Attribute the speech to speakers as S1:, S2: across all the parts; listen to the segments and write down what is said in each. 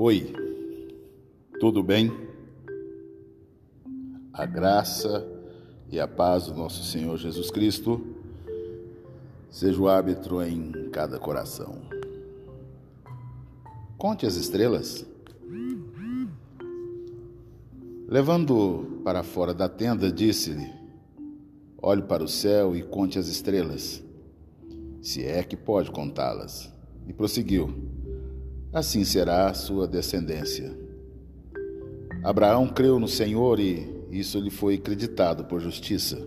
S1: Oi, tudo bem? A graça e a paz do nosso Senhor Jesus Cristo seja o árbitro em cada coração. Conte as estrelas. Levando para fora da tenda, disse-lhe: Olhe para o céu e conte as estrelas, se é que pode contá-las. E prosseguiu: Assim será a sua descendência. Abraão creu no Senhor e isso lhe foi acreditado por justiça.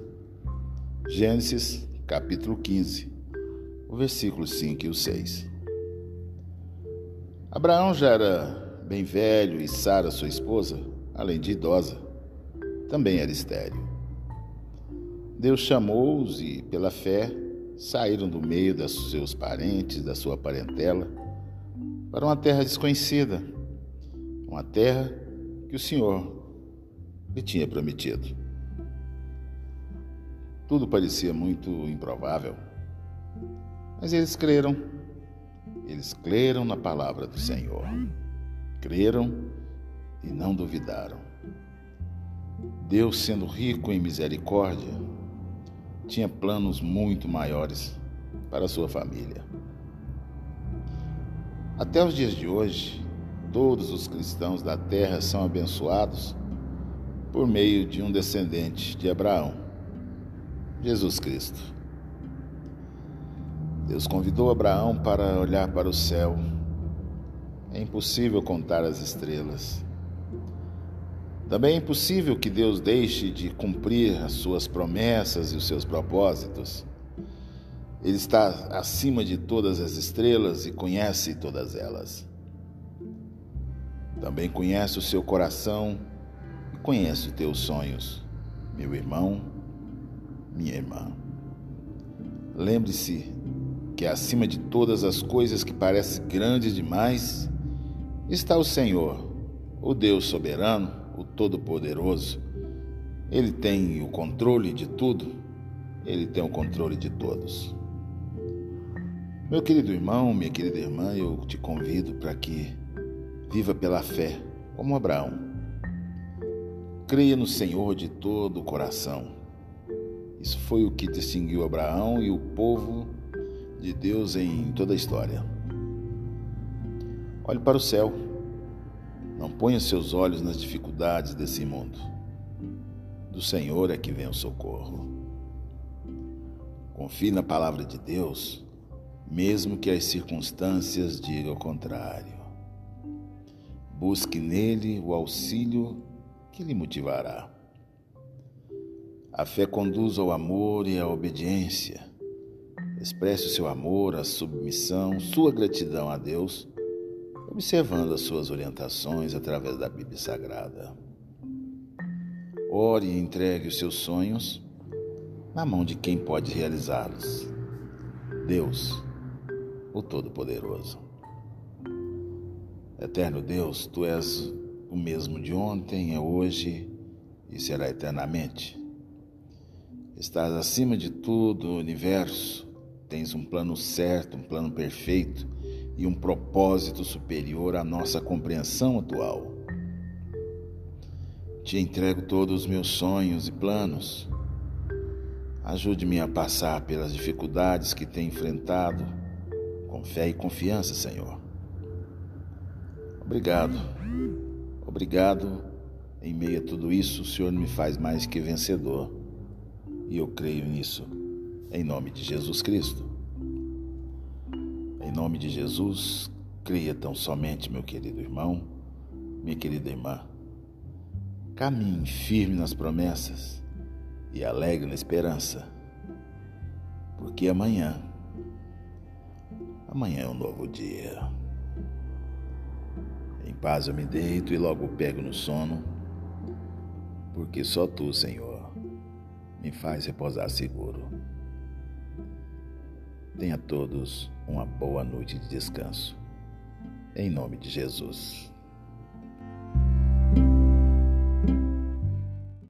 S1: Gênesis, capítulo 15, o versículo 5 e o 6. Abraão já era bem velho e Sara, sua esposa, além de idosa, também era estéril. Deus chamou-os e, pela fé, saíram do meio dos seus parentes, da sua parentela, para uma terra desconhecida, uma terra que o Senhor lhe tinha prometido. Tudo parecia muito improvável, mas eles creram eles creram na palavra do Senhor. Creram e não duvidaram. Deus, sendo rico em misericórdia, tinha planos muito maiores para sua família. Até os dias de hoje, todos os cristãos da terra são abençoados por meio de um descendente de Abraão, Jesus Cristo. Deus convidou Abraão para olhar para o céu. É impossível contar as estrelas. Também é impossível que Deus deixe de cumprir as suas promessas e os seus propósitos. Ele está acima de todas as estrelas e conhece todas elas. Também conhece o seu coração e conhece os teus sonhos, meu irmão, minha irmã. Lembre-se que acima de todas as coisas que parecem grandes demais, está o Senhor, o Deus soberano, o Todo-Poderoso. Ele tem o controle de tudo, ele tem o controle de todos. Meu querido irmão, minha querida irmã, eu te convido para que viva pela fé, como Abraão. Creia no Senhor de todo o coração. Isso foi o que distinguiu Abraão e o povo de Deus em toda a história. Olhe para o céu. Não ponha seus olhos nas dificuldades desse mundo. Do Senhor é que vem o socorro. Confie na palavra de Deus, mesmo que as circunstâncias digam o contrário. Busque nele o auxílio que lhe motivará. A fé conduz ao amor e à obediência Expresse o seu amor, a submissão, sua gratidão a Deus, observando as suas orientações através da Bíblia Sagrada. Ore e entregue os seus sonhos na mão de quem pode realizá-los. Deus, o Todo-Poderoso. Eterno Deus, tu és o mesmo de ontem, é hoje e será eternamente. Estás acima de tudo, o universo, tens um plano certo, um plano perfeito e um propósito superior à nossa compreensão atual. Te entrego todos os meus sonhos e planos. Ajude-me a passar pelas dificuldades que tenho enfrentado com fé e confiança, Senhor. Obrigado. Obrigado. Em meio a tudo isso, o Senhor me faz mais que vencedor. E eu creio nisso em nome de Jesus Cristo. Em nome de Jesus, creia tão somente, meu querido irmão, minha querida irmã. Caminhe firme nas promessas e alegre na esperança, porque amanhã, amanhã é um novo dia. Em paz eu me deito e logo pego no sono, porque só tu, Senhor, me faz repousar seguro. Tenha todos uma boa noite de descanso. Em nome de Jesus.